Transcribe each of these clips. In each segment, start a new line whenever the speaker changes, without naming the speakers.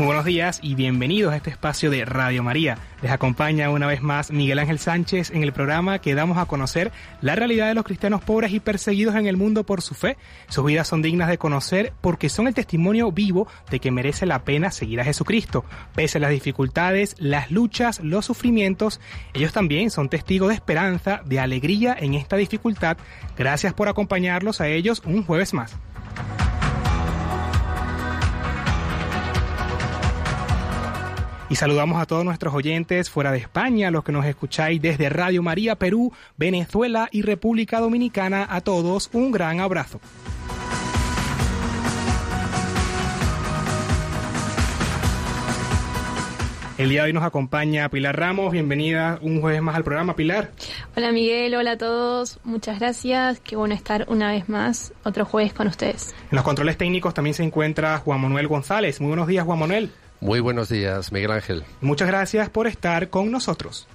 Muy buenos días y bienvenidos a este espacio de Radio María. Les acompaña una vez más Miguel Ángel Sánchez en el programa que damos a conocer la realidad de los cristianos pobres y perseguidos en el mundo por su fe. Sus vidas son dignas de conocer porque son el testimonio vivo de que merece la pena seguir a Jesucristo. Pese a las dificultades, las luchas, los sufrimientos, ellos también son testigos de esperanza, de alegría en esta dificultad. Gracias por acompañarlos a ellos un jueves más. Y saludamos a todos nuestros oyentes fuera de España, los que nos escucháis desde Radio María Perú, Venezuela y República Dominicana. A todos un gran abrazo. El día de hoy nos acompaña Pilar Ramos. Bienvenida un jueves más al programa, Pilar.
Hola Miguel, hola a todos. Muchas gracias. Qué bueno estar una vez más otro jueves con ustedes.
En los controles técnicos también se encuentra Juan Manuel González. Muy buenos días, Juan Manuel.
Muy buenos días, Miguel Ángel.
Muchas gracias por estar con nosotros.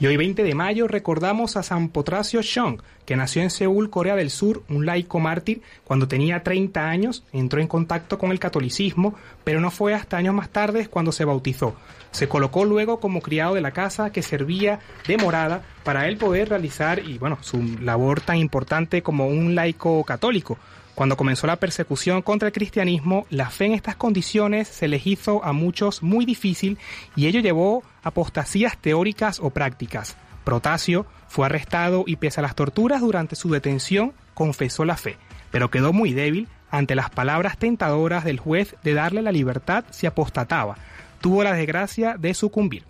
Y hoy 20 de mayo recordamos a San Potracio Shong, que nació en Seúl, Corea del Sur, un laico mártir. Cuando tenía 30 años entró en contacto con el catolicismo, pero no fue hasta años más tarde cuando se bautizó. Se colocó luego como criado de la casa que servía de morada para él poder realizar y bueno, su labor tan importante como un laico católico. Cuando comenzó la persecución contra el cristianismo, la fe en estas condiciones se les hizo a muchos muy difícil y ello llevó apostasías teóricas o prácticas. Protasio fue arrestado y pese a las torturas durante su detención confesó la fe, pero quedó muy débil ante las palabras tentadoras del juez de darle la libertad si apostataba. Tuvo la desgracia de sucumbir,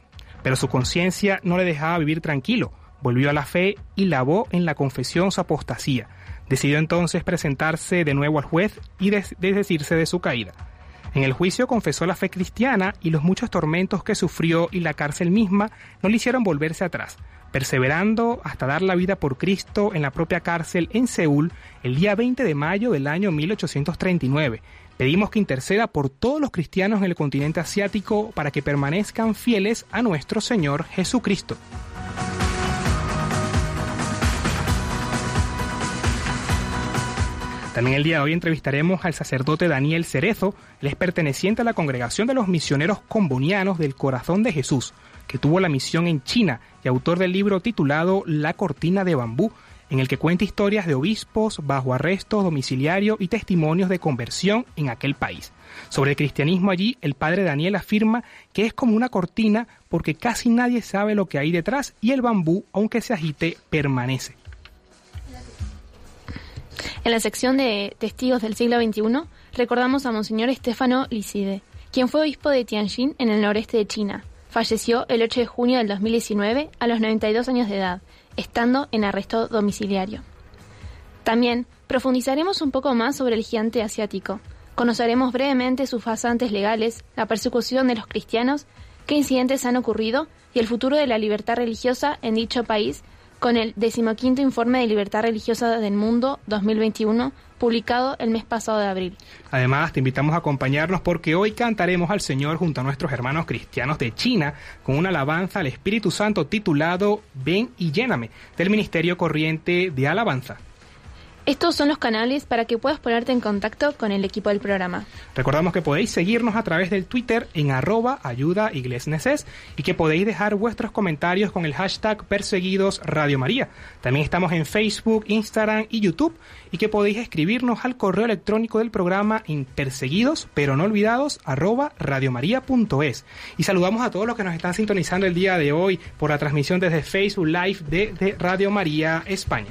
pero su conciencia no le dejaba vivir tranquilo. Volvió a la fe y lavó en la confesión su apostasía. Decidió entonces presentarse de nuevo al juez y desdecirse de su caída. En el juicio confesó la fe cristiana y los muchos tormentos que sufrió y la cárcel misma no le hicieron volverse atrás, perseverando hasta dar la vida por Cristo en la propia cárcel en Seúl el día 20 de mayo del año 1839. Pedimos que interceda por todos los cristianos en el continente asiático para que permanezcan fieles a nuestro Señor Jesucristo. También el día de hoy entrevistaremos al sacerdote Daniel Cerezo, él perteneciente a la congregación de los misioneros combonianos del corazón de Jesús, que tuvo la misión en China y autor del libro titulado La cortina de bambú, en el que cuenta historias de obispos bajo arresto domiciliario y testimonios de conversión en aquel país. Sobre el cristianismo allí, el padre Daniel afirma que es como una cortina porque casi nadie sabe lo que hay detrás y el bambú, aunque se agite, permanece.
En la sección de Testigos del siglo XXI recordamos a Monseñor Estefano Licide, quien fue obispo de Tianjin en el noreste de China. Falleció el 8 de junio del 2019 a los 92 años de edad, estando en arresto domiciliario. También profundizaremos un poco más sobre el gigante asiático. Conoceremos brevemente sus fasantes legales, la persecución de los cristianos, qué incidentes han ocurrido y el futuro de la libertad religiosa en dicho país con el decimoquinto informe de libertad religiosa del mundo 2021, publicado el mes pasado de abril.
Además, te invitamos a acompañarnos porque hoy cantaremos al Señor junto a nuestros hermanos cristianos de China con una alabanza al Espíritu Santo titulado Ven y lléname, del Ministerio Corriente de Alabanza.
Estos son los canales para que puedas ponerte en contacto con el equipo del programa.
Recordamos que podéis seguirnos a través del Twitter en arroba ayuda y que podéis dejar vuestros comentarios con el hashtag perseguidos Radio María. También estamos en Facebook, Instagram y YouTube y que podéis escribirnos al correo electrónico del programa en perseguidos pero no olvidados arroba radiomaria.es. Y saludamos a todos los que nos están sintonizando el día de hoy por la transmisión desde Facebook Live de Radio María España.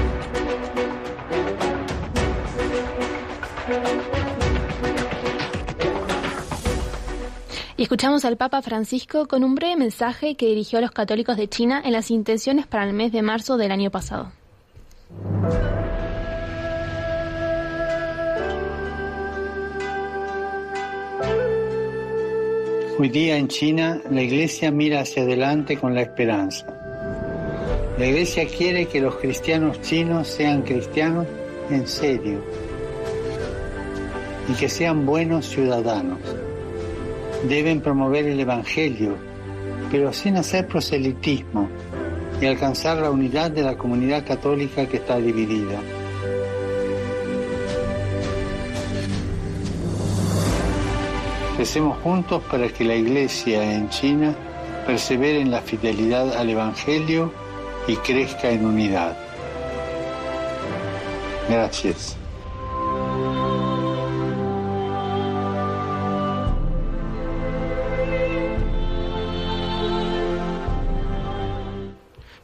Y escuchamos al Papa Francisco con un breve mensaje que dirigió a los católicos de China en las intenciones para el mes de marzo del año pasado.
Hoy día en China la iglesia mira hacia adelante con la esperanza. La iglesia quiere que los cristianos chinos sean cristianos en serio y que sean buenos ciudadanos. Deben promover el Evangelio, pero sin hacer proselitismo y alcanzar la unidad de la comunidad católica que está dividida. Recemos juntos para que la Iglesia en China persevere en la fidelidad al Evangelio y crezca en unidad. Gracias.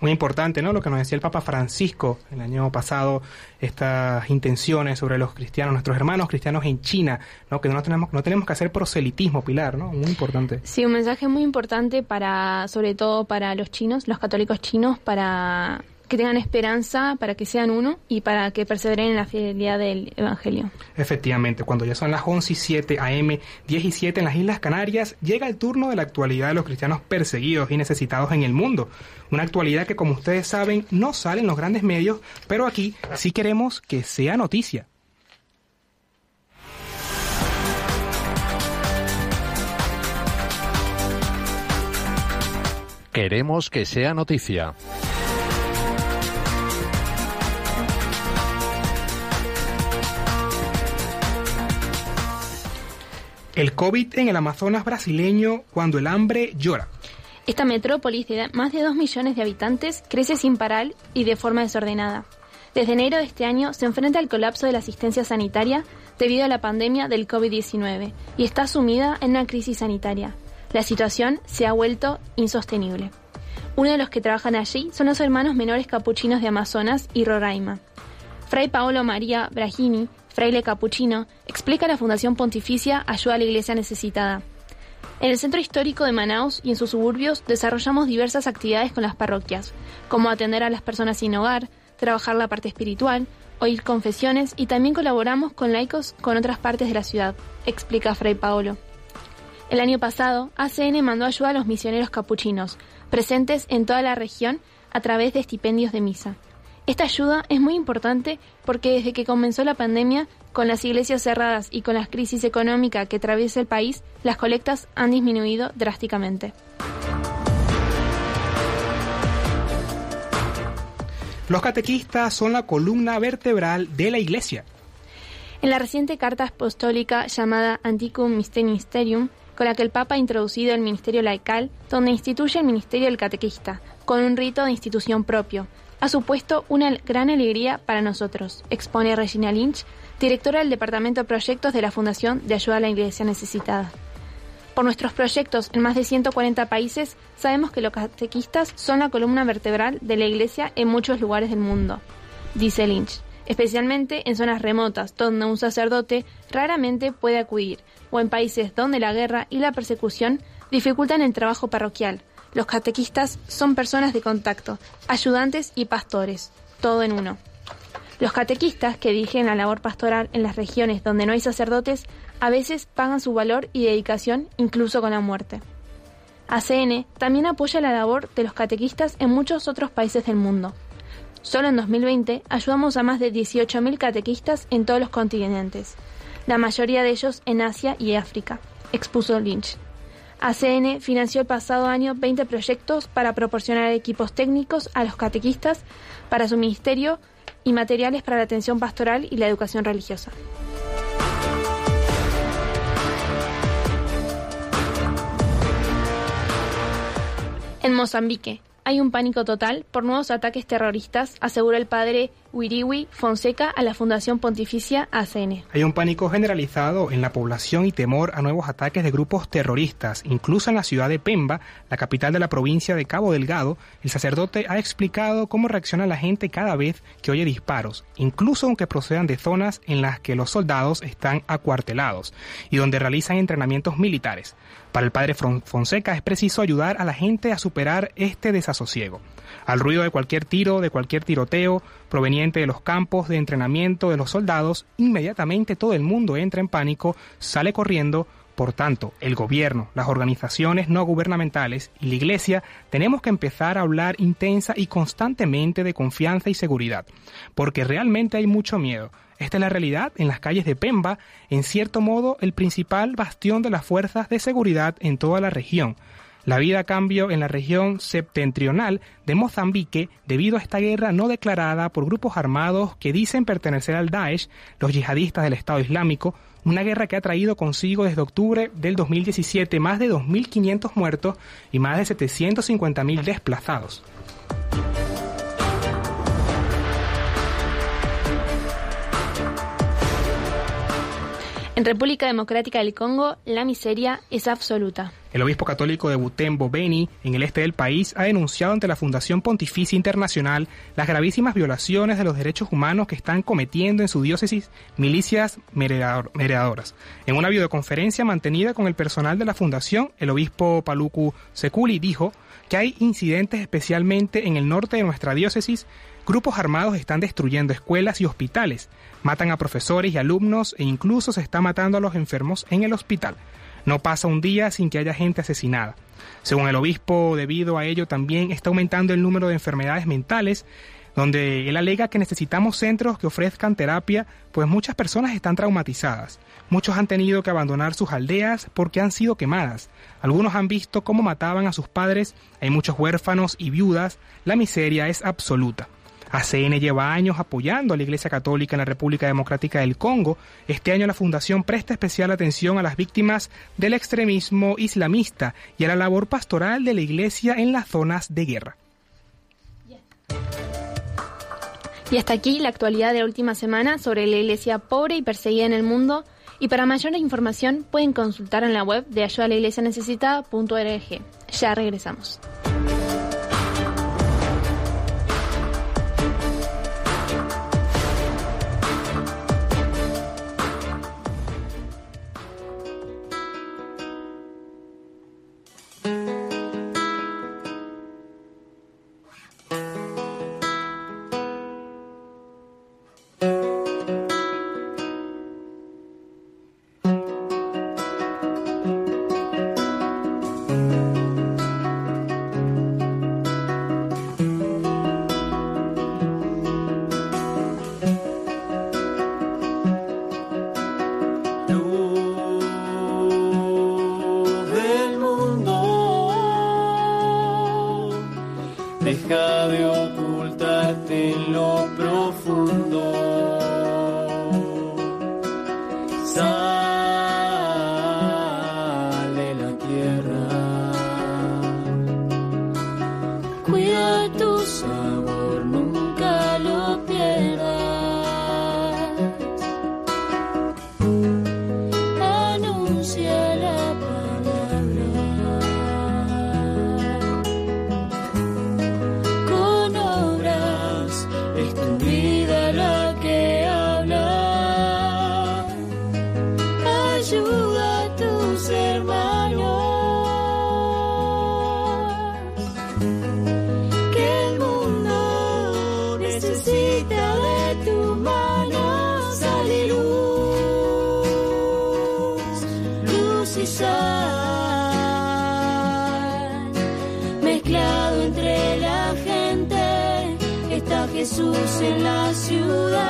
Muy importante, ¿no? Lo que nos decía el Papa Francisco el año pasado, estas intenciones sobre los cristianos, nuestros hermanos cristianos en China, ¿no? Que no tenemos, no tenemos que hacer proselitismo, Pilar, ¿no? Muy importante.
Sí, un mensaje muy importante para, sobre todo para los chinos, los católicos chinos, para que tengan esperanza para que sean uno y para que perseveren en la fidelidad del Evangelio.
Efectivamente, cuando ya son las 11 y 7 AM, 10 y 7 en las Islas Canarias, llega el turno de la actualidad de los cristianos perseguidos y necesitados en el mundo. Una actualidad que, como ustedes saben, no sale en los grandes medios, pero aquí sí queremos que sea noticia.
Queremos que sea noticia.
El COVID en el Amazonas brasileño cuando el hambre llora.
Esta metrópolis de más de 2 millones de habitantes crece sin parar y de forma desordenada. Desde enero de este año se enfrenta al colapso de la asistencia sanitaria debido a la pandemia del COVID-19 y está sumida en una crisis sanitaria. La situación se ha vuelto insostenible. Uno de los que trabajan allí son los hermanos menores capuchinos de Amazonas y Roraima. Fray Paolo María Bragini fraile capuchino, explica la Fundación Pontificia Ayuda a la Iglesia Necesitada. En el centro histórico de Manaus y en sus suburbios desarrollamos diversas actividades con las parroquias, como atender a las personas sin hogar, trabajar la parte espiritual, oír confesiones y también colaboramos con laicos con otras partes de la ciudad, explica Fray Paolo. El año pasado, ACN mandó ayuda a los misioneros capuchinos, presentes en toda la región a través de estipendios de misa. Esta ayuda es muy importante porque desde que comenzó la pandemia, con las iglesias cerradas y con la crisis económica que atraviesa el país, las colectas han disminuido drásticamente.
Los catequistas son la columna vertebral de la Iglesia.
En la reciente carta apostólica llamada Anticum Mysterium, con la que el Papa ha introducido el ministerio laical, donde instituye el ministerio del catequista, con un rito de institución propio, ha supuesto una gran alegría para nosotros, expone Regina Lynch, directora del Departamento de Proyectos de la Fundación de Ayuda a la Iglesia Necesitada. Por nuestros proyectos en más de 140 países, sabemos que los catequistas son la columna vertebral de la Iglesia en muchos lugares del mundo, dice Lynch, especialmente en zonas remotas donde un sacerdote raramente puede acudir, o en países donde la guerra y la persecución dificultan el trabajo parroquial, los catequistas son personas de contacto, ayudantes y pastores, todo en uno. Los catequistas que dirigen la labor pastoral en las regiones donde no hay sacerdotes a veces pagan su valor y dedicación incluso con la muerte. ACN también apoya la labor de los catequistas en muchos otros países del mundo. Solo en 2020 ayudamos a más de 18.000 catequistas en todos los continentes, la mayoría de ellos en Asia y África, expuso Lynch. ACN financió el pasado año 20 proyectos para proporcionar equipos técnicos a los catequistas para su ministerio y materiales para la atención pastoral y la educación religiosa. En Mozambique hay un pánico total por nuevos ataques terroristas, asegura el padre Fonseca a la Fundación Pontificia ACN.
Hay un pánico generalizado en la población y temor a nuevos ataques de grupos terroristas. Incluso en la ciudad de Pemba, la capital de la provincia de Cabo Delgado, el sacerdote ha explicado cómo reacciona la gente cada vez que oye disparos, incluso aunque procedan de zonas en las que los soldados están acuartelados y donde realizan entrenamientos militares. Para el padre Fonseca es preciso ayudar a la gente a superar este desasosiego. Al ruido de cualquier tiro, de cualquier tiroteo proveniente de los campos de entrenamiento de los soldados, inmediatamente todo el mundo entra en pánico, sale corriendo, por tanto, el gobierno, las organizaciones no gubernamentales y la Iglesia tenemos que empezar a hablar intensa y constantemente de confianza y seguridad, porque realmente hay mucho miedo. Esta es la realidad en las calles de Pemba, en cierto modo el principal bastión de las fuerzas de seguridad en toda la región. La vida cambió en la región septentrional de Mozambique debido a esta guerra no declarada por grupos armados que dicen pertenecer al Daesh, los yihadistas del Estado Islámico, una guerra que ha traído consigo desde octubre del 2017 más de 2.500 muertos y más de 750.000 desplazados.
En República Democrática del Congo, la miseria es absoluta.
El obispo católico de Butembo, Beni, en el este del país, ha denunciado ante la Fundación Pontificia Internacional las gravísimas violaciones de los derechos humanos que están cometiendo en su diócesis milicias meredadoras. En una videoconferencia mantenida con el personal de la Fundación, el obispo Paluku Sekuli dijo que hay incidentes especialmente en el norte de nuestra diócesis Grupos armados están destruyendo escuelas y hospitales, matan a profesores y alumnos e incluso se está matando a los enfermos en el hospital. No pasa un día sin que haya gente asesinada. Según el obispo, debido a ello también está aumentando el número de enfermedades mentales, donde él alega que necesitamos centros que ofrezcan terapia, pues muchas personas están traumatizadas. Muchos han tenido que abandonar sus aldeas porque han sido quemadas. Algunos han visto cómo mataban a sus padres, hay muchos huérfanos y viudas, la miseria es absoluta. ACN lleva años apoyando a la Iglesia Católica en la República Democrática del Congo. Este año la Fundación presta especial atención a las víctimas del extremismo islamista y a la labor pastoral de la Iglesia en las zonas de guerra.
Y hasta aquí la actualidad de la última semana sobre la Iglesia pobre y perseguida en el mundo. Y para mayor información pueden consultar en la web de ayudalaiglesianecesitada.org. Ya regresamos.
Jesús en la ciudad.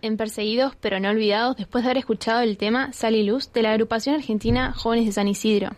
En
Perseguidos pero no olvidados después de haber escuchado el tema Sal y Luz de la agrupación argentina Jóvenes de San Isidro.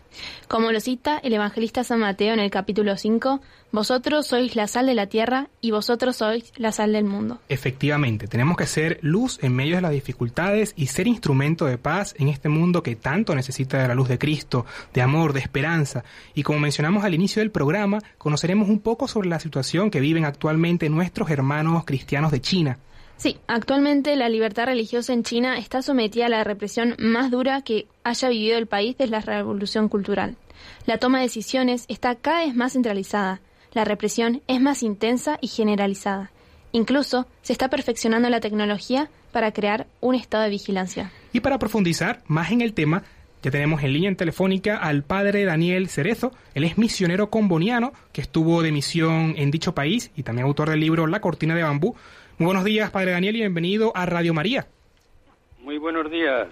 Como lo cita el evangelista San Mateo en el capítulo 5, vosotros sois la sal de la tierra y vosotros sois la sal del mundo.
Efectivamente, tenemos que ser luz en medio de las dificultades y ser instrumento de paz en este mundo que tanto necesita de la luz de Cristo, de amor, de esperanza. Y como mencionamos al inicio del programa, conoceremos un poco sobre la situación que viven actualmente nuestros hermanos cristianos de China.
Sí, actualmente la libertad religiosa en China está sometida a la represión más dura que haya vivido el país desde la revolución cultural. La toma de decisiones está cada vez más centralizada, la represión es más intensa y generalizada. Incluso se está perfeccionando la tecnología para crear un estado de vigilancia.
Y para profundizar más en el tema, ya tenemos en línea en telefónica al padre Daniel Cerezo. Él es misionero comboniano que estuvo de misión en dicho país y también autor del libro La cortina de bambú. Muy buenos días, padre Daniel, y bienvenido a Radio María.
Muy buenos días.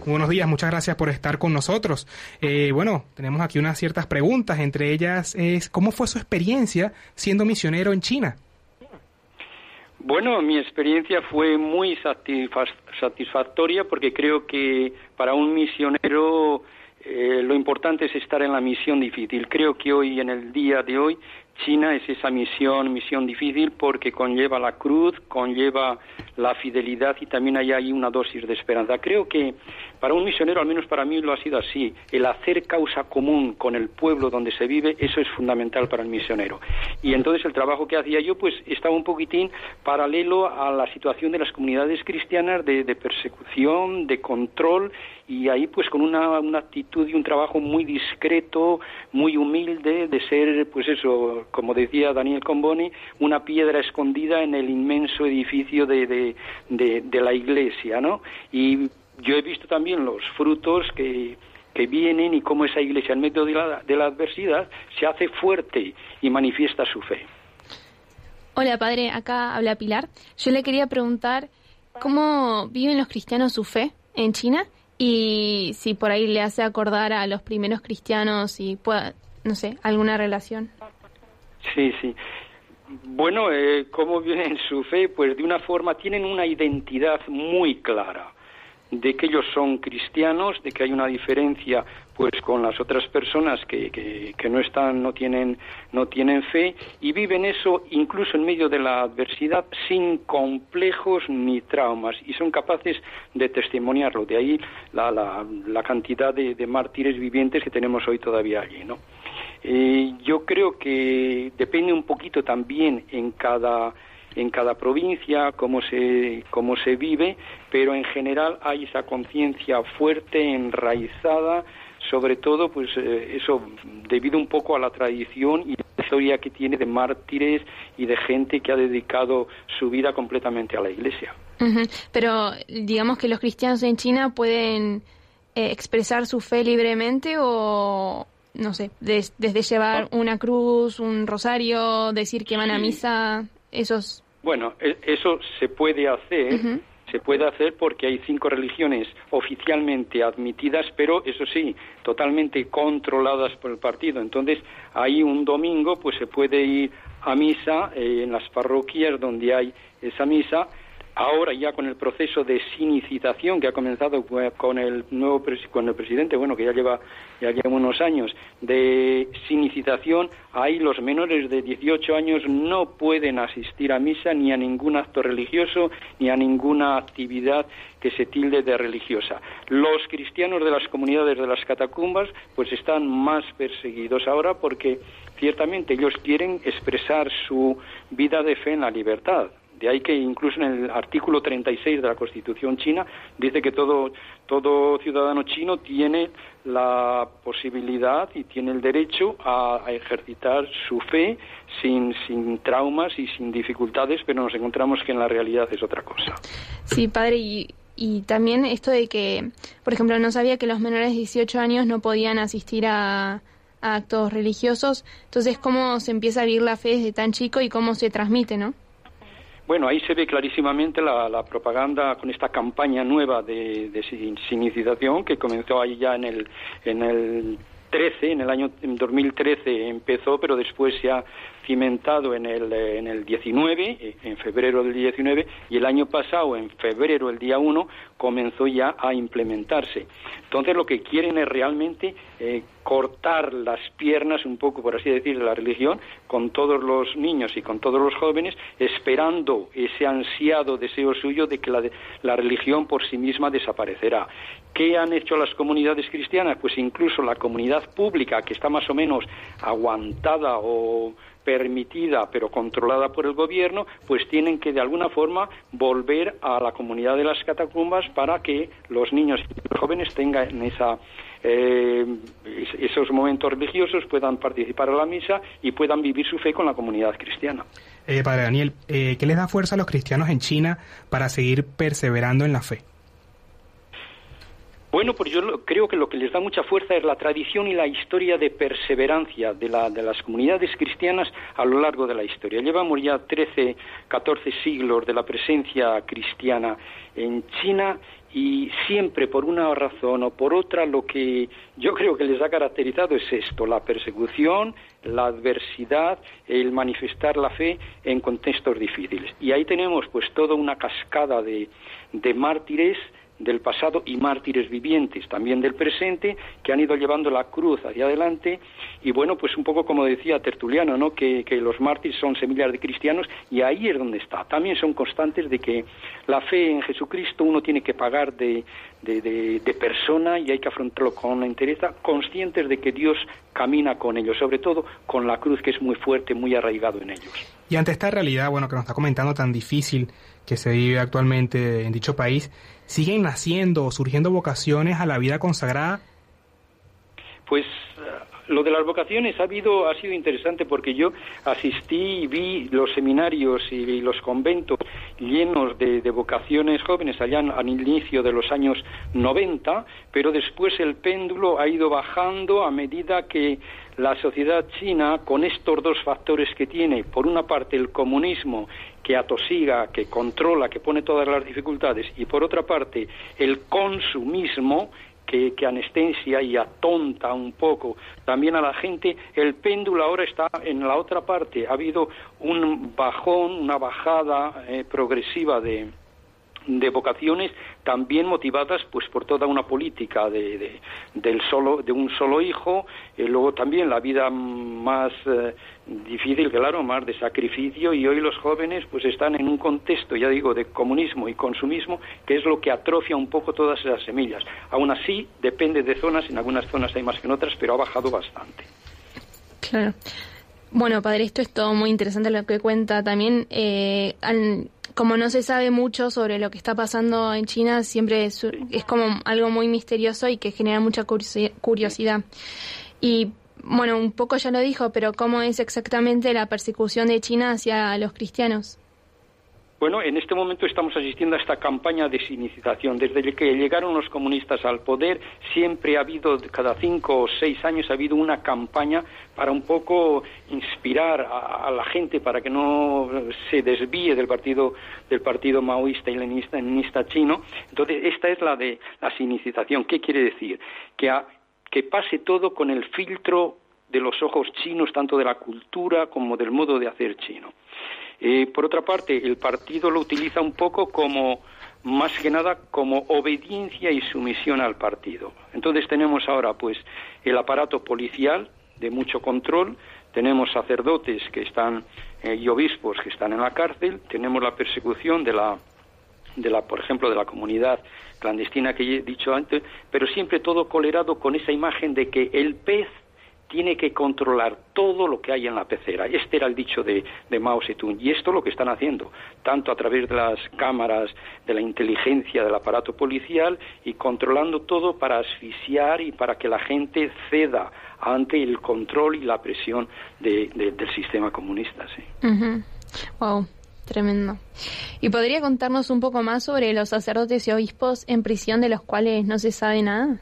Muy buenos días, muchas gracias por estar con nosotros. Eh, bueno, tenemos aquí unas ciertas preguntas, entre ellas es ¿cómo fue su experiencia siendo misionero en China?
Bueno, mi experiencia fue muy satisfa- satisfactoria porque creo que para un misionero eh, lo importante es estar en la misión difícil. Creo que hoy, en el día de hoy, China es esa misión, misión difícil porque conlleva la cruz, conlleva la fidelidad y también hay ahí una dosis de esperanza. Creo que para un misionero, al menos para mí lo ha sido así, el hacer causa común con el pueblo donde se vive, eso es fundamental para el misionero. Y entonces el trabajo que hacía yo, pues estaba un poquitín paralelo a la situación de las comunidades cristianas de, de persecución, de control y ahí pues con una, una actitud y un trabajo muy discreto, muy humilde, de ser pues eso, como decía Daniel Comboni, una piedra escondida en el inmenso edificio de, de, de, la iglesia, ¿no? Y yo he visto también los frutos que, que vienen y cómo esa iglesia en medio de la, de la adversidad se hace fuerte y manifiesta su fe.
Hola padre, acá habla Pilar. Yo le quería preguntar cómo viven los cristianos su fe en China y si por ahí le hace acordar a los primeros cristianos y pueda, no sé, alguna relación.
Sí, sí. Bueno, eh, ¿cómo viven su fe? Pues de una forma tienen una identidad muy clara de que ellos son cristianos, de que hay una diferencia pues con las otras personas que, que, que, no están, no tienen, no tienen fe y viven eso incluso en medio de la adversidad sin complejos ni traumas y son capaces de testimoniarlo. De ahí la, la, la cantidad de, mártires vivientes que tenemos hoy todavía allí, ¿no? Eh, yo creo que depende un poquito también en cada en cada provincia cómo se cómo se vive, pero en general hay esa conciencia fuerte, enraizada, sobre todo pues eh, eso debido un poco a la tradición y la historia que tiene de mártires y de gente que ha dedicado su vida completamente a la Iglesia.
Uh -huh. Pero digamos que los cristianos en China pueden eh, expresar su fe libremente o no sé, des, desde llevar una cruz, un rosario, decir que van a misa, esos...
Bueno, eso se puede hacer, uh -huh. se puede hacer porque hay cinco religiones oficialmente admitidas, pero eso sí, totalmente controladas por el partido. Entonces, ahí un domingo pues se puede ir a misa eh, en las parroquias donde hay esa misa. Ahora ya con el proceso de sinicitación que ha comenzado eh, con el nuevo con el presidente, bueno, que ya lleva ya lleva unos años de sinicitación, ahí los menores de 18 años no pueden asistir a misa ni a ningún acto religioso ni a ninguna actividad que se tilde de religiosa. Los cristianos de las comunidades de las catacumbas pues están más perseguidos ahora porque ciertamente ellos quieren expresar su vida de fe en la libertad. De ahí que incluso en el artículo 36 de la Constitución china dice que todo, todo ciudadano chino tiene la posibilidad y tiene el derecho a, ejercitar su fe sin, sin traumas y sin dificultades, pero nos encontramos que en la realidad es otra cosa.
Sí, padre, y, y también esto de que, por ejemplo, no sabía que los menores de 18 años no podían asistir a, a actos religiosos. Entonces, ¿cómo se empieza a vivir la fe desde tan chico y cómo se transmite, no?
Bueno, ahí se ve clarísimamente la, la propaganda con esta campaña nueva de, de sin- sinicización que comenzó ahí ya en el, en el 13, en el año en 2013 empezó, pero después se ha cimentado en el, eh, en el 19, eh, en febrero del 19, y el año pasado, en febrero, el día 1, comenzó ya a implementarse. Entonces lo que quieren es realmente eh, cortar las piernas, un poco por así decir, de la religión, con todos los niños y con todos los jóvenes, esperando ese ansiado deseo suyo de que la, la religión por sí misma desaparecerá. ¿Qué han hecho las comunidades cristianas? Pues incluso la comunidad pública, que está más o menos aguantada o permitida pero controlada por el gobierno, pues tienen que de alguna forma volver a la comunidad de las catacumbas para que los niños y los jóvenes tengan esa eh, es- esos momentos religiosos, puedan participar en la misa y puedan vivir su fe con la comunidad cristiana.
Eh, padre Daniel, eh, ¿qué les da fuerza a los cristianos en China para seguir perseverando en la fe?
Bueno, pues yo creo que lo que les da mucha fuerza es la tradición y la historia de perseverancia de, la- de las comunidades cristianas a lo largo de la historia. Llevamos ya 13, 14 siglos de la presencia cristiana en China y siempre por una razón o por otra lo que yo creo que les ha caracterizado es esto, la persecución, la adversidad, el manifestar la fe en contextos difíciles. Y ahí tenemos pues toda una cascada de, de mártires del pasado y mártires vivientes también del presente que han ido llevando la cruz hacia adelante. Y bueno pues un poco como decía Tertuliano no que, que los mártires son semillas de cristianos y ahí es donde está. También son constantes de que la fe en Jesucristo uno tiene que pagar de, de, persona y hay que afrontarlo con entereza conscientes de que Dios camina con ellos sobre todo con la cruz que es muy fuerte muy arraigado en ellos
Y ante esta realidad, bueno, que nos está comentando tan difícil que se vive actualmente en dicho país, ¿siguen naciendo o surgiendo vocaciones a la vida consagrada?
Pues eh, lo de las vocaciones ha habido ha sido interesante porque yo asistí y vi los seminarios y, los conventos llenos de, vocaciones jóvenes allá al inicio de los años 90, pero después el péndulo ha ido bajando a medida que la sociedad china, con estos dos factores que tiene, por una parte el comunismo que atosiga, que controla, que pone todas las dificultades, y por otra parte el consumismo, que, que anestesia y atonta un poco también a la gente, el péndulo ahora está en la otra parte. Ha habido un bajón, una bajada eh, progresiva de, de vocaciones también motivadas pues por toda una política de, de- del solo de un solo hijo y luego también la vida más eh, difícil claro más de sacrificio y hoy los jóvenes pues están en un contexto ya digo de comunismo y consumismo que es lo que atrofia un poco todas esas semillas aún así depende de zonas en algunas zonas hay más que en otras pero ha bajado bastante
Claro. Bueno, padre, esto es todo muy interesante lo que cuenta. También, eh, al- como no se sabe mucho sobre lo que está pasando en China, siempre es, es como algo muy misterioso y que genera mucha curiosi- curiosidad. Y bueno, un poco ya lo dijo, pero ¿cómo es exactamente la persecución de China hacia los cristianos?
Bueno, en este momento estamos asistiendo a esta campaña de desiniciación. Desde que llegaron los comunistas al poder, siempre ha habido, cada cinco o seis años, ha habido una campaña para un poco inspirar a, a la gente para que no se desvíe del partido del partido maoísta y leninista, chino. Entonces, esta es la de la desiniciación. ¿Qué quiere decir? Que, que pase todo con el filtro de los ojos chinos, tanto de la cultura como del modo de hacer chino. Eh, por otra parte, el partido lo utiliza un poco como, más que nada, como obediencia y sumisión al partido. Entonces tenemos ahora, pues, el aparato policial de mucho control, tenemos sacerdotes que están eh, y obispos que están en la cárcel, tenemos la persecución de la de la, por ejemplo, de la comunidad clandestina que he dicho antes, pero siempre todo colerado con esa imagen de que el pez tiene que controlar todo lo que hay en la pecera. Este era el dicho de, Mao Zedong. Y esto es lo que están haciendo, tanto a través de las cámaras, de la inteligencia del aparato policial y controlando todo para asfixiar y para que la gente ceda ante el control y la presión de- del sistema comunista. Sí.
Wow, tremendo. ¿Y podría contarnos un poco más sobre los sacerdotes y obispos en prisión de los cuales no se sabe nada?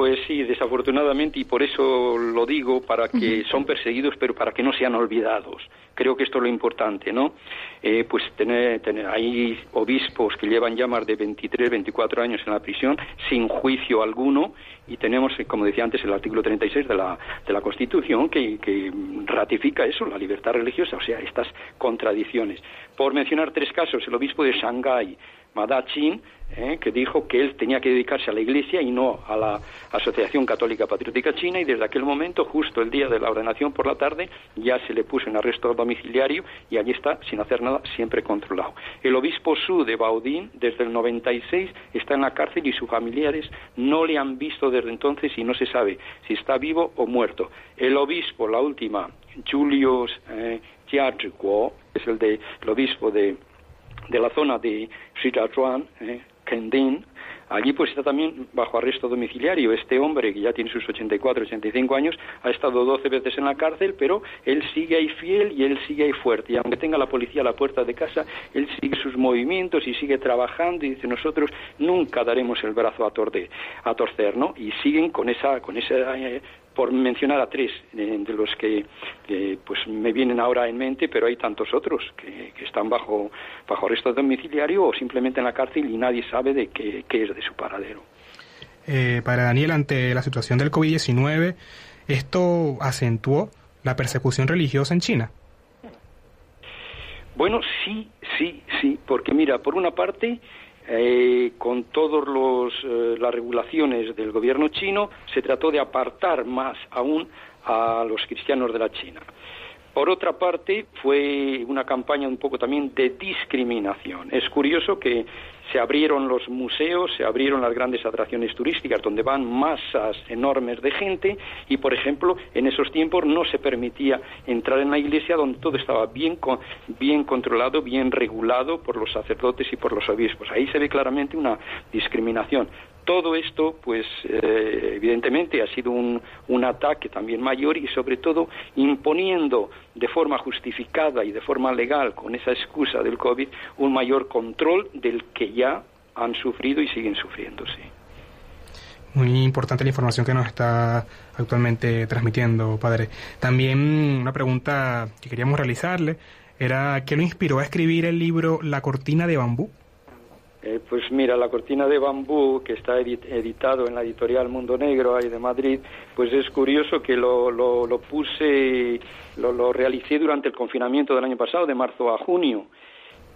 Pues sí, desafortunadamente, y por eso lo digo, para que son perseguidos, pero para que no sean olvidados. Creo que esto es lo importante, ¿no? Eh, pues tener, tener, hay obispos que llevan ya más de 23, 24 años en la prisión sin juicio alguno, y tenemos, como decía antes, el artículo 36 de la, de la Constitución que, que ratifica eso, la libertad religiosa, o sea, estas contradicciones. Por mencionar tres casos, el obispo de Shanghái, Madachin, eh, que dijo que él tenía que dedicarse a la Iglesia y no a la Asociación Católica Patriótica China y desde aquel momento, justo el día de la ordenación por la tarde, ya se le puso en arresto domiciliario y allí está sin hacer nada, siempre controlado. El obispo Su de Baudín, desde el 96, está en la cárcel y sus familiares no le han visto desde entonces y no se sabe si está vivo o muerto. El obispo, la última, Julius eh, es el, de, el obispo de de la zona de Sichuan, eh, Kendin, allí pues está también bajo arresto domiciliario. Este hombre, que ya tiene sus 84, 85 años, ha estado 12 veces en la cárcel, pero él sigue ahí fiel y él sigue ahí fuerte. Y aunque tenga la policía a la puerta de casa, él sigue sus movimientos y sigue trabajando y dice, nosotros nunca daremos el brazo a, torde- a torcer, ¿no? Y siguen con esa, con esa eh, por mencionar a tres eh, de los que pues me vienen ahora en mente, pero hay tantos otros que, que están bajo, bajo arresto domiciliario o simplemente en la cárcel y nadie sabe de qué, qué es de su paradero.
Eh, para Daniel, ante la situación del COVID-19, ¿esto acentuó la persecución religiosa en China?
Bueno, sí, sí, sí, porque mira, por una parte, eh, con todas las regulaciones del gobierno chino, se trató de apartar más aún a los cristianos de la China. Por otra parte, fue una campaña un poco también de discriminación. Es curioso que se abrieron los museos, se abrieron las grandes atracciones turísticas donde van masas enormes de gente y, por ejemplo, en esos tiempos no se permitía entrar en la iglesia donde todo estaba bien, bien controlado, bien regulado por los sacerdotes y por los obispos. Ahí se ve claramente una discriminación. Todo esto, pues, eh, evidentemente ha sido un, un ataque también mayor y, sobre todo, imponiendo de forma justificada y de forma legal, con esa excusa del COVID, un mayor control del que ya han sufrido y siguen sufriendo, sí.
Muy importante la información que nos está actualmente transmitiendo, padre. También una pregunta que queríamos realizarle era ¿qué lo inspiró a escribir el libro La cortina de bambú?
Eh, pues mira, la cortina de bambú que está edit- editado en la editorial Mundo Negro ahí de Madrid, pues es curioso que lo, lo, lo puse, lo, lo realicé durante el confinamiento del año pasado, de marzo a junio.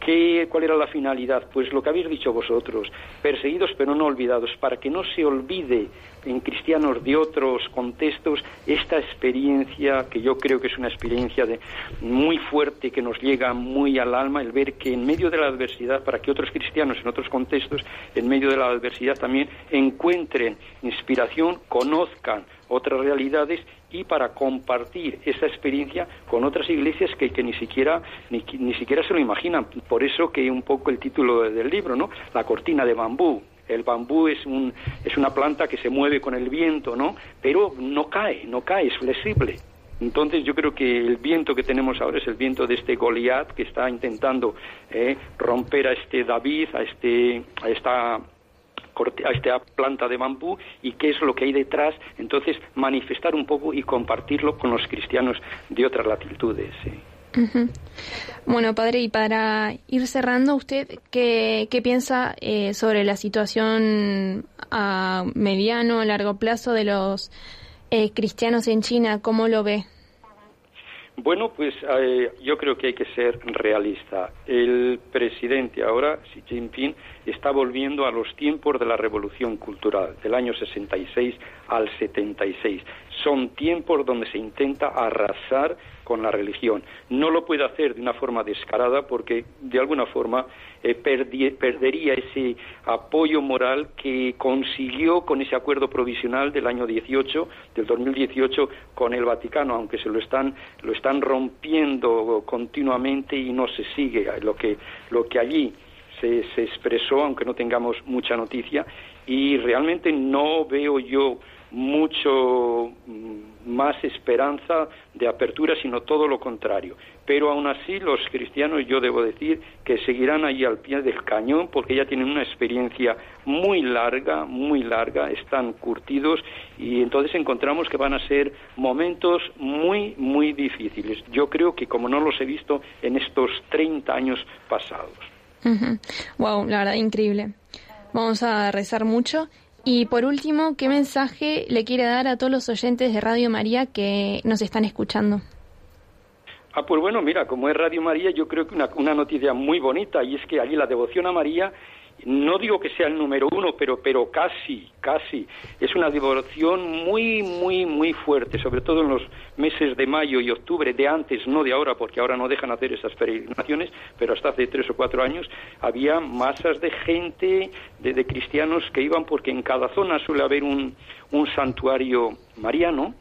¿Qué, ¿Cuál era la finalidad? Pues lo que habéis dicho vosotros, perseguidos pero no olvidados, para que no se olvide en cristianos de otros contextos esta experiencia que yo creo que es una experiencia de, muy fuerte que nos llega muy al alma, el ver que en medio de la adversidad, para que otros cristianos en otros contextos, en medio de la adversidad también encuentren inspiración, conozcan otras realidades y para compartir esa experiencia con otras iglesias que, que ni siquiera ni, ni siquiera se lo imaginan. Por eso que un poco el título del libro, ¿no? La cortina de bambú. El bambú es un es una planta que se mueve con el viento, ¿no? Pero no cae, no cae, es flexible. Entonces yo creo que el viento que tenemos ahora es el viento de este Goliat que está intentando eh, romper a este David, a este, a esta a esta planta de bambú y qué es lo que hay detrás, entonces manifestar un poco y compartirlo con los cristianos de otras latitudes. sí.
Bueno, padre, y para ir cerrando, ¿usted qué, qué piensa eh, sobre la situación a mediano, a largo plazo de los eh, cristianos en China? ¿Cómo lo ve?
Bueno, pues eh, yo creo que hay que ser realista. El presidente ahora, Xi Jinping, está volviendo a los tiempos de la revolución cultural, del año 66 al 76. Son tiempos donde se intenta arrasar con la religión. No lo puede hacer de una forma descarada porque de alguna forma eh, perdería ese apoyo moral que consiguió con ese acuerdo provisional del año 18, del 2018, con el Vaticano, aunque se lo están, lo están rompiendo continuamente y no se sigue lo que, lo que allí se, se expresó, aunque no tengamos mucha noticia, y realmente no veo yo mucho mm, más esperanza de apertura, sino todo lo contrario. Pero aún así los cristianos, yo debo decir, que seguirán ahí al pie del cañón porque ya tienen una experiencia muy larga, muy larga, están curtidos y entonces encontramos que van a ser momentos muy, muy difíciles. Yo creo que como no los he visto en estos 30 años pasados.
Wow, la verdad, increíble. Vamos a rezar mucho. Y por último, ¿qué mensaje le quiere dar a todos los oyentes de Radio María que nos están escuchando?
Ah, pues bueno, mira, como es Radio María, yo creo que una, una noticia muy bonita y es que allí la devoción a María, no digo que sea el número uno, pero, pero casi, casi. Es una devoción muy, muy, muy fuerte, sobre todo en los meses de mayo y octubre, de antes, no de ahora, porque ahora no dejan hacer esas peregrinaciones, pero hasta hace tres o cuatro años había masas de gente, de, de cristianos que iban, porque en cada zona suele haber un, un santuario mariano,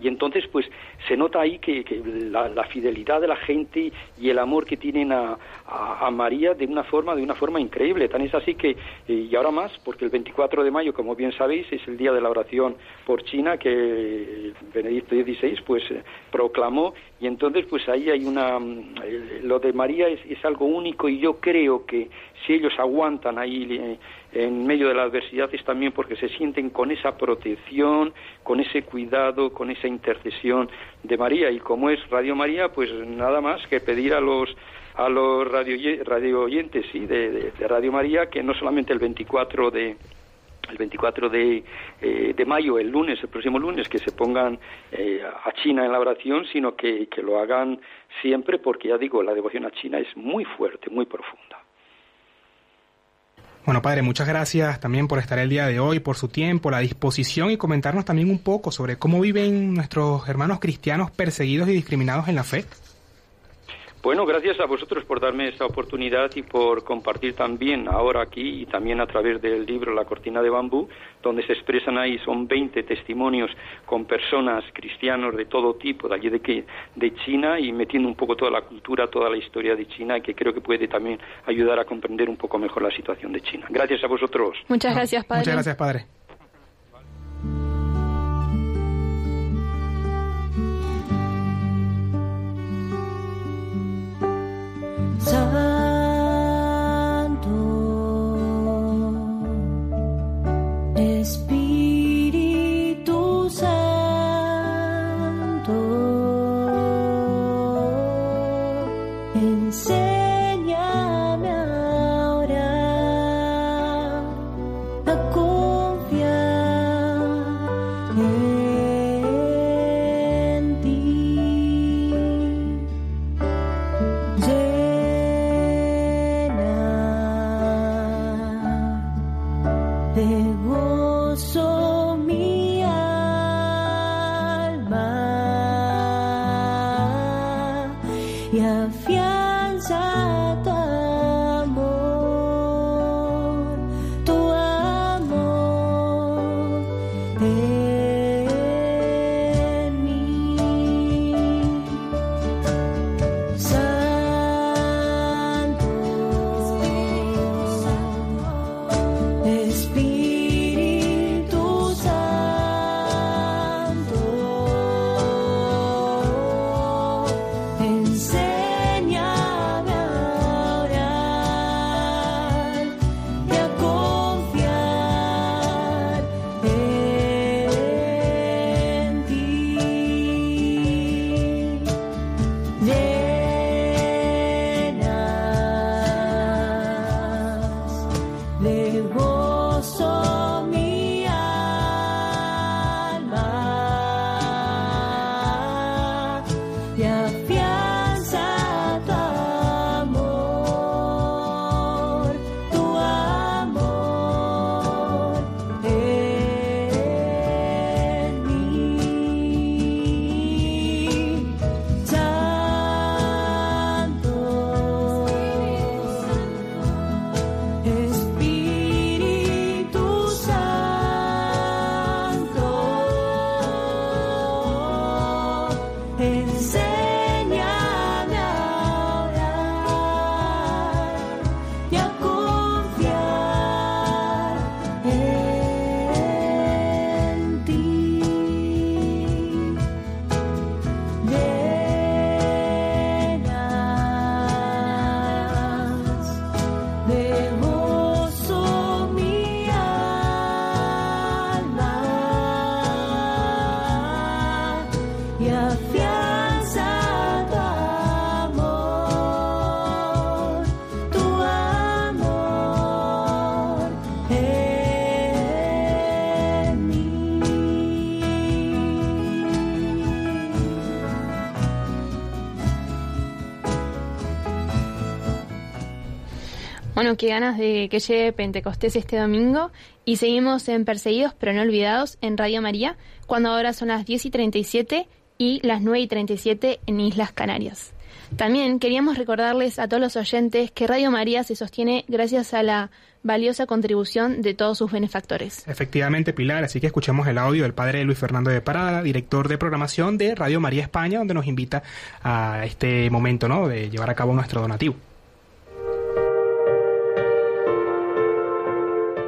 y entonces, pues, se nota ahí que, la, fidelidad de la gente y el amor que tienen a, a- María de una forma, de una forma increíble. Tan es así que, y ahora más, porque el 24 de mayo, como bien sabéis, es el día de la oración por China que Benedicto XVI, pues, eh, proclamó. Y entonces, pues, ahí hay una, eh, lo de María es, es algo único y yo creo que si ellos aguantan ahí eh, en medio de la adversidad es también porque se sienten con esa protección, con ese cuidado, con esa intercesión de María. Y como es Radio María, pues nada más que pedir a los a los radio, radio oyentes sí, de, Radio María que no solamente el 24 de el 24 de, eh, de mayo, el lunes, el próximo lunes, que se pongan eh, a China en la oración, sino que, que lo hagan siempre, porque ya digo, la devoción a China es muy fuerte, muy profunda.
Bueno, padre, muchas gracias también por estar el día de hoy, por su tiempo, la disposición y comentarnos también un poco sobre cómo viven nuestros hermanos cristianos perseguidos y discriminados en la fe.
Bueno, gracias a vosotros por darme esta oportunidad y por compartir también ahora aquí y también a través del libro La cortina de bambú, donde se expresan ahí, son 20 testimonios con personas cristianos de todo tipo, de allí de, que, de China y metiendo un poco toda la cultura, toda la historia de China, que creo que puede también ayudar a comprender un poco mejor la situación de China. Gracias a vosotros.
Muchas gracias, padre.
Muchas gracias, padre.
Santo,
Bueno, qué ganas de que llegue Pentecostés este domingo. Y seguimos en Perseguidos pero no olvidados en Radio María, cuando ahora son las 10 y 37 y las 9 y 37 en Islas Canarias. También queríamos recordarles a todos los oyentes que Radio María se sostiene gracias a la valiosa contribución de todos sus benefactores.
Efectivamente, Pilar, así que escuchemos el audio del padre Luis Fernando de Parada, director de programación de Radio María España, donde nos invita a este momento ¿no? de llevar a cabo nuestro donativo.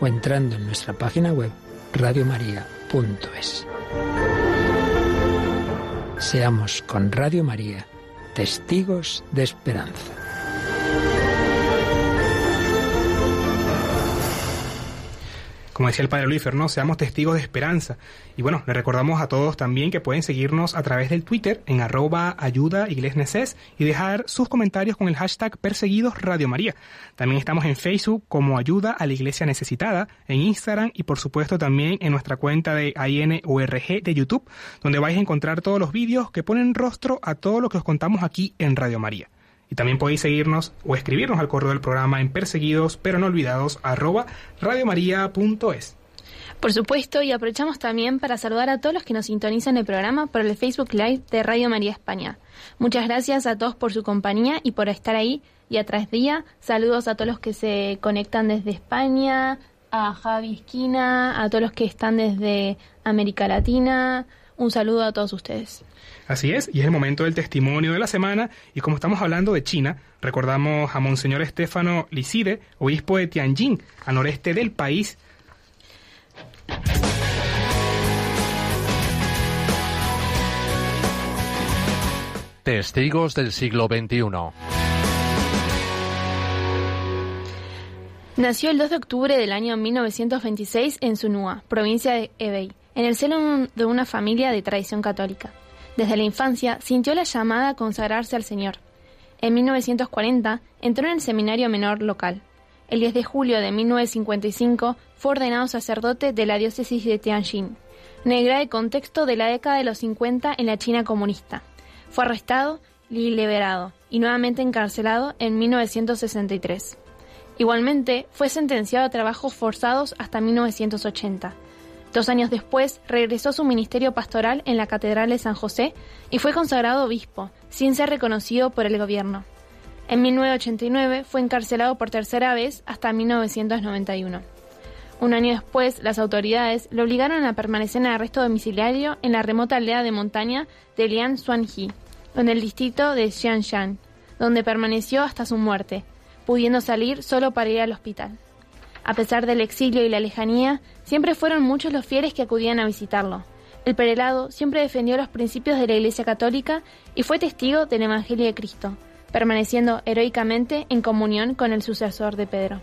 o entrando en nuestra página web radiomaria.es. Seamos con Radio María testigos de esperanza.
Como decía el padre Luis ¿no? seamos testigos de esperanza. Y bueno, le recordamos a todos también que pueden seguirnos a través del Twitter en arroba ayuda iglesneses y dejar sus comentarios con el hashtag perseguidos Radio María. También estamos en Facebook como ayuda a la iglesia necesitada, en Instagram y por supuesto también en nuestra cuenta de INURG de YouTube, donde vais a encontrar todos los vídeos que ponen rostro a todo lo que os contamos aquí en Radio María. Y también podéis seguirnos o escribirnos al correo del programa en perseguidos pero no olvidados arroba.
Por supuesto, y aprovechamos también para saludar a todos los que nos sintonizan el programa por el Facebook Live de Radio María España. Muchas gracias a todos por su compañía y por estar ahí día tras día. Saludos a todos los que se conectan desde España, a Javi Esquina, a todos los que están desde América Latina. Un saludo a todos ustedes.
Así es, y es el momento del testimonio de la semana, y como estamos hablando de China, recordamos a Monseñor Estefano Licide, obispo de Tianjin, al noreste del país.
Testigos del siglo XXI.
Nació el 2 de octubre del año 1926 en Sunua, provincia de Hebei, en el seno de una familia de tradición católica. Desde la infancia sintió la llamada a consagrarse al Señor. En 1940 entró en el seminario menor local. El 10 de julio de 1955 fue ordenado sacerdote de la diócesis de Tianjin, en el contexto de la década de los 50 en la China comunista. Fue arrestado y liberado, y nuevamente encarcelado en 1963. Igualmente, fue sentenciado a trabajos forzados hasta 1980. Dos años después, regresó a su ministerio pastoral en la Catedral de San José y fue consagrado obispo, sin ser reconocido por el gobierno. En 1989 fue encarcelado por tercera vez hasta 1991. Un año después, las autoridades lo obligaron a permanecer en arresto domiciliario en la remota aldea de montaña de Lian Xuanji, en el distrito de Xianshan, donde permaneció hasta su muerte, pudiendo salir solo para ir al hospital. A pesar del exilio y la lejanía, siempre fueron muchos los fieles que acudían a visitarlo. El prelado siempre defendió los principios de la Iglesia Católica y fue testigo del Evangelio de Cristo, permaneciendo heroicamente en comunión con el sucesor de Pedro.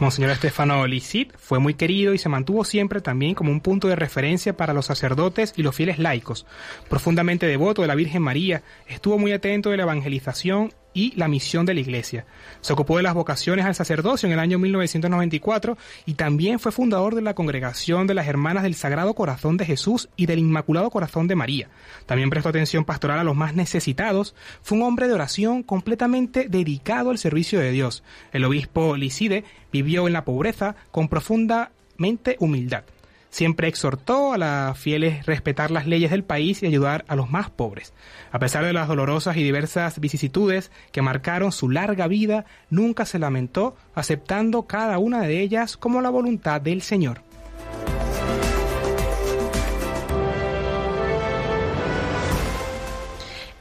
Monseñor Estefano Licit fue muy querido y se mantuvo siempre también como un punto de referencia para los sacerdotes y los fieles laicos. Profundamente devoto de la Virgen María, estuvo muy atento de la evangelización y la misión de la Iglesia. Se ocupó de las vocaciones al sacerdocio en el año 1994 y también fue fundador de la Congregación de las Hermanas del Sagrado Corazón de Jesús y del Inmaculado Corazón de María. También prestó atención pastoral a los más necesitados. Fue un hombre de oración completamente dedicado al servicio de Dios. El obispo Licide vivió en la pobreza con profundamente humildad. Siempre exhortó a las fieles respetar las leyes del país y ayudar a los más pobres. A pesar de las dolorosas y diversas vicisitudes que marcaron su larga vida, nunca se lamentó, aceptando cada una de ellas como la voluntad del Señor.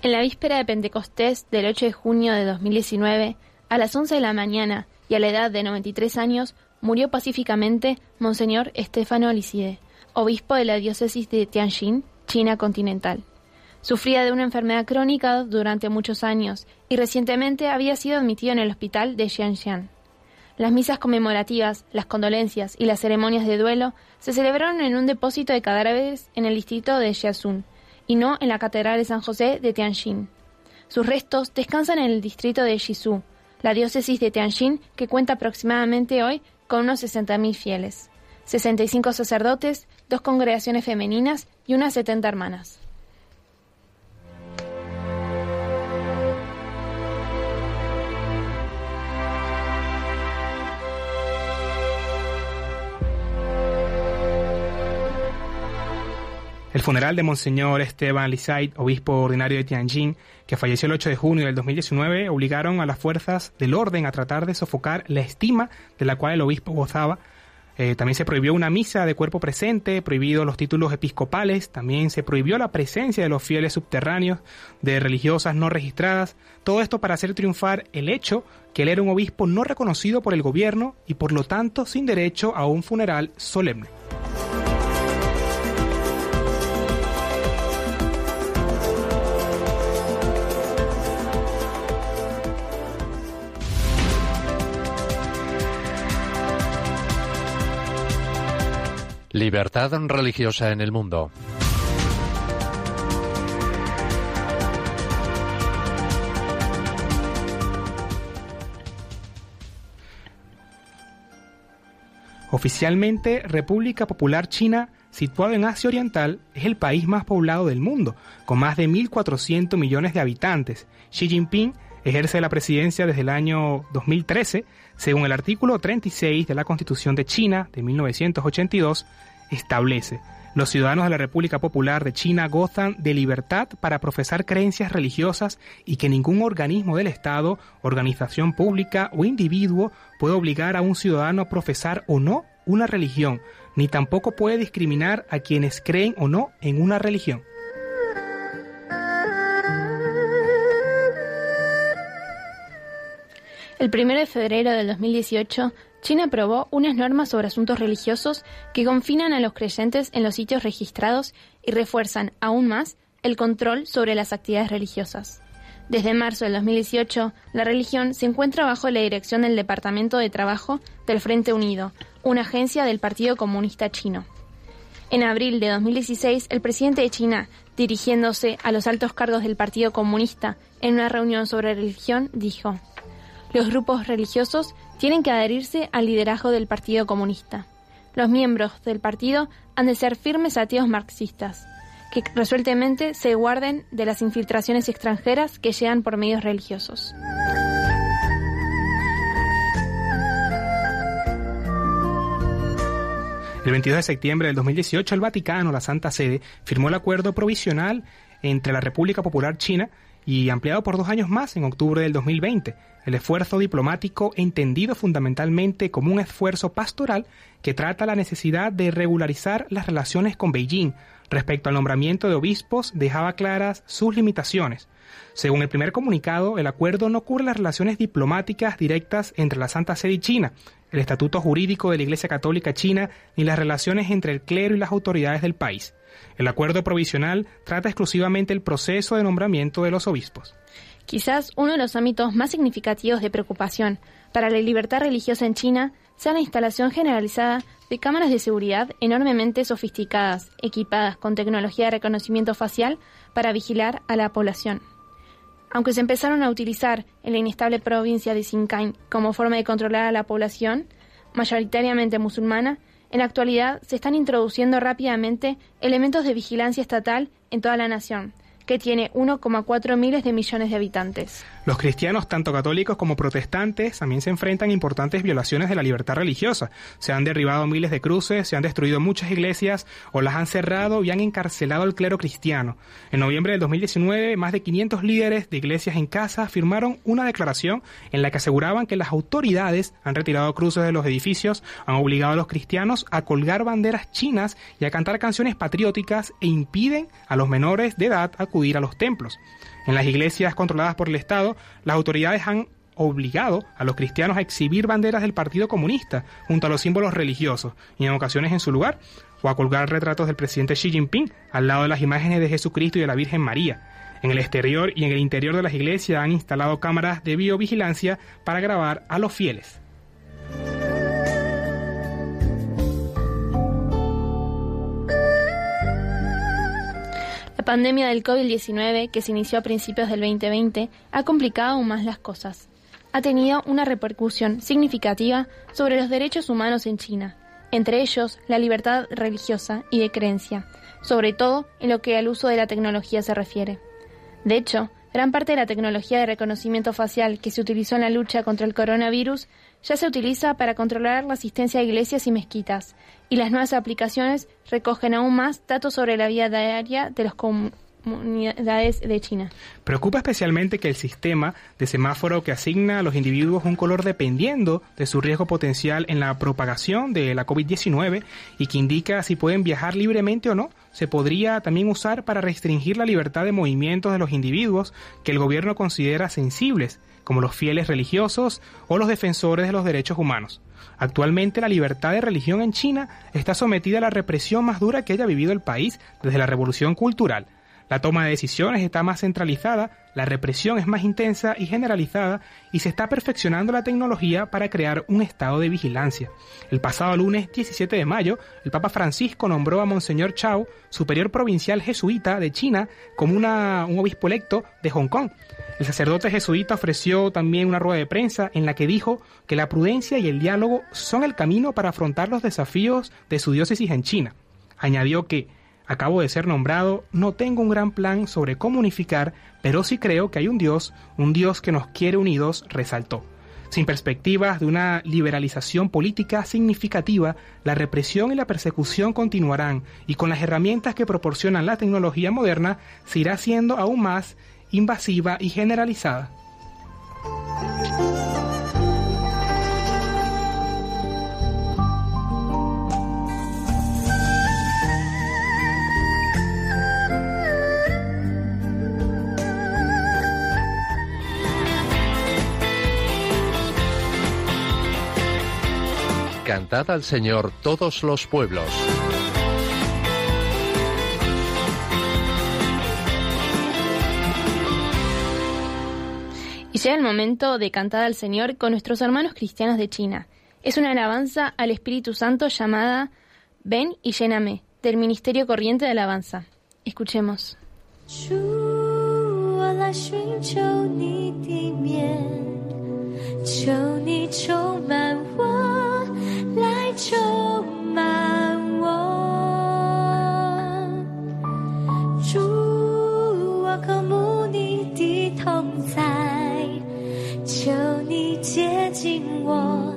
En la víspera de Pentecostés del 8 de junio de 2019, a las 11 de la mañana y a la edad de 93 años, murió pacíficamente Monseñor Estefano Licide, obispo de la diócesis de Tianjin, China continental. Sufría de una enfermedad crónica durante muchos años y recientemente había sido admitido en el hospital de Xianxian. Las misas conmemorativas, las condolencias y las ceremonias de duelo se celebraron en un depósito de cadáveres en el distrito de Xiasun y no en la Catedral de San José de Tianjin. Sus restos descansan en el distrito de Shizu, la diócesis de Tianjin que cuenta aproximadamente hoy con unos 60.000 fieles, 65 sacerdotes, dos congregaciones femeninas y unas 70 hermanas.
El funeral de Monseñor Esteban Lisait, obispo ordinario de Tianjin, que falleció el 8 de junio del 2019, obligaron a las fuerzas del orden a tratar de sofocar la estima de la cual el obispo gozaba. Eh, también se prohibió una misa de cuerpo presente, prohibido los títulos episcopales, también se prohibió la presencia de los fieles subterráneos, de religiosas no registradas, todo esto para hacer triunfar el hecho que él era un obispo no reconocido por el gobierno y por lo tanto sin derecho a un funeral solemne.
Libertad religiosa en el mundo.
Oficialmente, República Popular China, situado en Asia Oriental, es el país más poblado del mundo, con más de 1.400 millones de habitantes. Xi Jinping ejerce la presidencia desde el año 2013, según el artículo 36 de la Constitución de China de 1982, establece. Los ciudadanos de la República Popular de China gozan de libertad para profesar creencias religiosas y que ningún organismo del Estado, organización pública o individuo puede obligar a un ciudadano a profesar o no una religión, ni tampoco puede discriminar a quienes creen o no en una religión.
El 1 de febrero del 2018, China aprobó unas normas sobre asuntos religiosos que confinan a los creyentes en los sitios registrados y refuerzan aún más el control sobre las actividades religiosas. Desde marzo del 2018, la religión se encuentra bajo la dirección del Departamento de Trabajo del Frente Unido, una agencia del Partido Comunista Chino. En abril de 2016, el presidente de China, dirigiéndose a los altos cargos del Partido Comunista en una reunión sobre religión, dijo, los grupos religiosos tienen que adherirse al liderazgo del Partido Comunista. Los miembros del partido han de ser firmes ateos marxistas, que resueltamente se guarden de las infiltraciones extranjeras que llegan por medios religiosos.
El 22 de septiembre del 2018, el Vaticano, la Santa Sede, firmó el acuerdo provisional entre la República Popular China y ampliado por dos años más en octubre del 2020. El esfuerzo diplomático entendido fundamentalmente como un esfuerzo pastoral que trata la necesidad de regularizar las relaciones con Beijing. Respecto al nombramiento de obispos, dejaba claras sus limitaciones. Según el primer comunicado, el acuerdo no cubre las relaciones diplomáticas directas entre la Santa Sede y China, el estatuto jurídico de la Iglesia Católica China, ni las relaciones entre el clero y las autoridades del país. El acuerdo provisional trata exclusivamente el proceso de nombramiento de los obispos.
Quizás uno de los ámbitos más significativos de preocupación para la libertad religiosa en China sea la instalación generalizada de cámaras de seguridad enormemente sofisticadas, equipadas con tecnología de reconocimiento facial para vigilar a la población. Aunque se empezaron a utilizar en la inestable provincia de Sinkiang como forma de controlar a la población, mayoritariamente musulmana, en la actualidad se están introduciendo rápidamente elementos de vigilancia estatal en toda la nación, que tiene 1,4 miles de millones de habitantes.
Los cristianos, tanto católicos como protestantes, también se enfrentan a importantes violaciones de la libertad religiosa. Se han derribado miles de cruces, se han destruido muchas iglesias o las han cerrado y han encarcelado al clero cristiano. En noviembre del 2019, más de 500 líderes de iglesias en casa firmaron una declaración en la que aseguraban que las autoridades han retirado cruces de los edificios, han obligado a los cristianos a colgar banderas chinas y a cantar canciones patrióticas e impiden a los menores de edad acudir a los templos. En las iglesias controladas por el Estado, las autoridades han obligado a los cristianos a exhibir banderas del Partido Comunista junto a los símbolos religiosos y en ocasiones en su lugar, o a colgar retratos del presidente Xi Jinping al lado de las imágenes de Jesucristo y de la Virgen María. En el exterior y en el interior de las iglesias han instalado cámaras de biovigilancia para grabar a los fieles.
Pandemia del COVID-19, que se inició a principios del 2020, ha complicado aún más las cosas. Ha tenido una repercusión significativa sobre los derechos humanos en China, entre ellos la libertad religiosa y de creencia, sobre todo en lo que al uso de la tecnología se refiere. De hecho, gran parte de la tecnología de reconocimiento facial que se utilizó en la lucha contra el coronavirus ya se utiliza para controlar la asistencia a iglesias y mezquitas, y las nuevas aplicaciones recogen aún más datos sobre la vida diaria de las comunidades de China.
Preocupa especialmente que el sistema de semáforo que asigna a los individuos un color dependiendo de su riesgo potencial en la propagación de la COVID-19 y que indica si pueden viajar libremente o no, se podría también usar para restringir la libertad de movimientos de los individuos que el gobierno considera sensibles, como los fieles religiosos o los defensores de los derechos humanos. Actualmente la libertad de religión en China está sometida a la represión más dura que haya vivido el país desde la revolución cultural. La toma de decisiones está más centralizada, la represión es más intensa y generalizada y se está perfeccionando la tecnología para crear un estado de vigilancia. El pasado lunes 17 de mayo, el Papa Francisco nombró a Monseñor Chao, superior provincial jesuita de China, como un obispo electo de Hong Kong. El sacerdote jesuita ofreció también una rueda de prensa en la que dijo que la prudencia y el diálogo son el camino para afrontar los desafíos de su diócesis en China. Añadió que Acabo de ser nombrado, no tengo un gran plan sobre cómo unificar, pero sí creo que hay un Dios, un Dios que nos quiere unidos, resaltó. Sin perspectivas de una liberalización política significativa, la represión y la persecución continuarán y con las herramientas que proporcionan la tecnología moderna se irá siendo aún más invasiva y generalizada.
Cantad al Señor todos los pueblos.
Y llega el momento de cantar al Señor con nuestros hermanos cristianos de China. Es una alabanza al Espíritu Santo llamada Ven y lléname, del Ministerio Corriente de Alabanza. Escuchemos.
主，我来寻求你的面，求你充满我，来 充满我。主，我渴慕你的同在，求你接近我，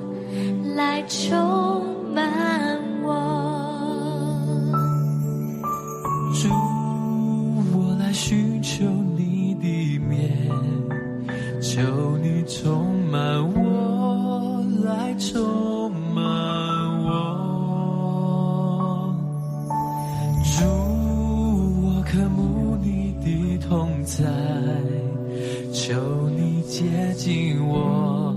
来充满我。
主，我来寻求你的面，求你充满我，在，求你接近我，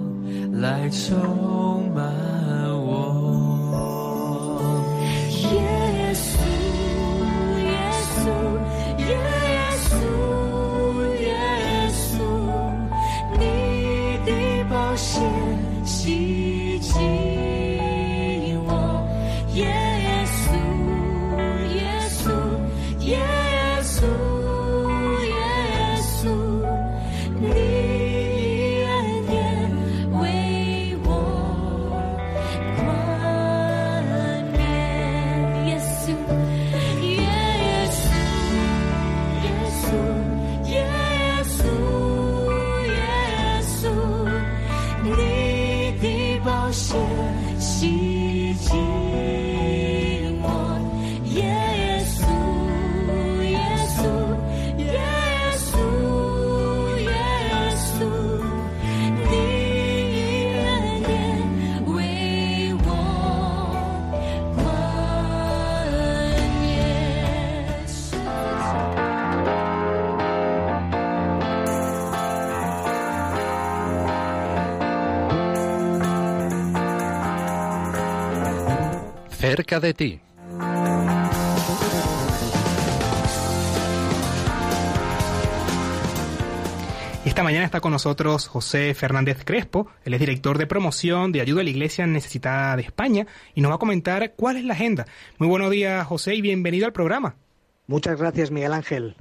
来充满我。
Cerca de ti.
Esta mañana está con nosotros José Fernández Crespo, él es director de promoción de ayuda a la Iglesia Necesitada de España y nos va a comentar cuál es la agenda. Muy buenos días José y bienvenido al programa.
Muchas gracias, Miguel Ángel.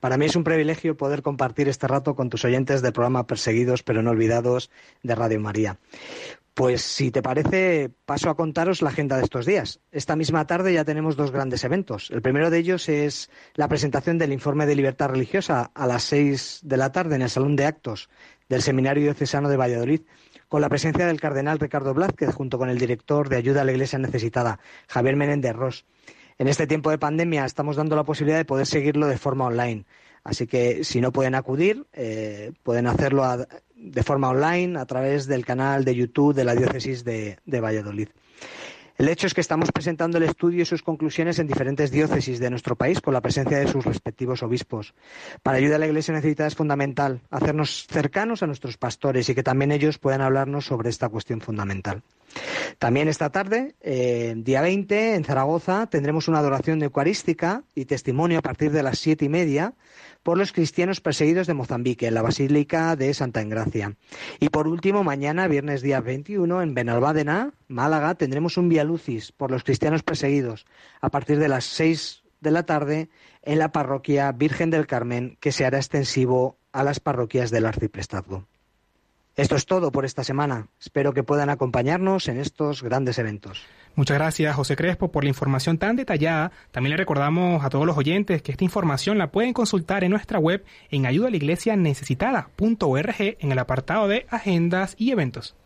Para mí es un privilegio poder compartir este rato con tus oyentes del programa Perseguidos pero no olvidados de Radio María. Pues si te parece, paso a contaros la agenda de estos días. Esta misma tarde ya tenemos dos grandes eventos. El primero de ellos es la presentación del informe de libertad religiosa a las seis de la tarde en el Salón de Actos del Seminario Diocesano de Valladolid, con la presencia del cardenal Ricardo Blázquez junto con el director de Ayuda a la Iglesia Necesitada, Javier Menéndez Ross. En este tiempo de pandemia estamos dando la posibilidad de poder seguirlo de forma online. Así que si no pueden acudir, eh, pueden hacerlo de forma online a través del canal de YouTube de la Diócesis de Valladolid. El hecho es que estamos presentando el estudio y sus conclusiones en diferentes diócesis de nuestro país con la presencia de sus respectivos obispos. Para ayudar a la Iglesia necesitada es fundamental hacernos cercanos a nuestros pastores y que también ellos puedan hablarnos sobre esta cuestión fundamental. También esta tarde, eh, día 20, en Zaragoza, tendremos una adoración eucarística y testimonio a partir de las siete y media por los cristianos perseguidos de Mozambique, en la Basílica de Santa Engracia. Y por último, mañana, viernes día 21, en Benalbádena, Málaga, tendremos un Via Lucis por los cristianos perseguidos a partir de las seis de la tarde en la parroquia Virgen del Carmen, que se hará extensivo a las parroquias del arciprestazgo. Esto es todo por esta semana. Espero que puedan acompañarnos en estos grandes eventos.
Muchas gracias José Crespo por la información tan detallada. También le recordamos a todos los oyentes que esta información la pueden consultar en nuestra web en ayudalaiglesianecesitada.org en el apartado de agendas y eventos.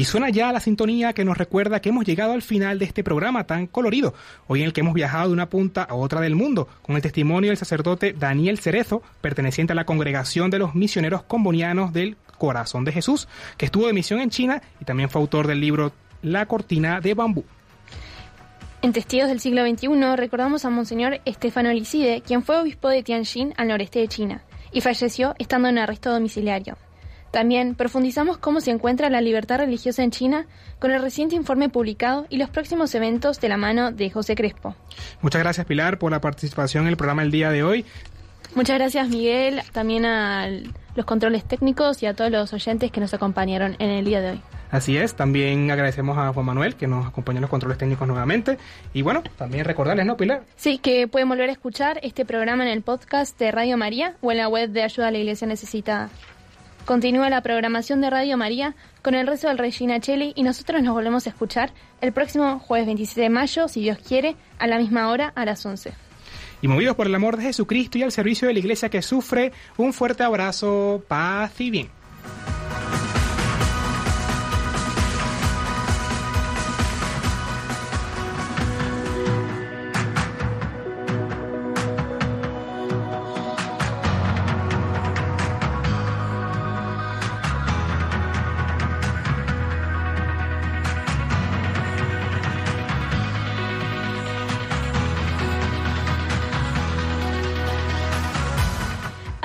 Y suena ya la sintonía que nos recuerda que hemos llegado al final de este programa tan colorido, hoy en el que hemos viajado de una punta a otra del mundo, con el testimonio del sacerdote Daniel Cerezo, perteneciente a la congregación de los misioneros combonianos del Corazón de Jesús, que estuvo de misión en China y también fue autor del libro La cortina de bambú.
En Testigos del siglo XXI recordamos a Monseñor Estefano Licide, quien fue obispo de Tianjin al noreste de China y falleció estando en arresto domiciliario. También profundizamos cómo se encuentra la libertad religiosa en China con el reciente informe publicado y los próximos eventos de la mano de José Crespo.
Muchas gracias Pilar por la participación en el programa el día de hoy.
Muchas gracias Miguel, también a los controles técnicos y a todos los oyentes que nos acompañaron en el día de hoy.
Así es, también agradecemos a Juan Manuel que nos acompañó en los controles técnicos nuevamente. Y bueno, también recordarles, ¿no, Pilar?
Sí, que pueden volver a escuchar este programa en el podcast de Radio María o en la web de Ayuda a la Iglesia Necesitada. Continúa la programación de Radio María con el rezo del Regina Cheli y nosotros nos volvemos a escuchar el próximo jueves 27 de mayo, si Dios quiere, a la misma hora, a las 11.
Y movidos por el amor de Jesucristo y al servicio de la iglesia que sufre, un fuerte abrazo, paz y bien.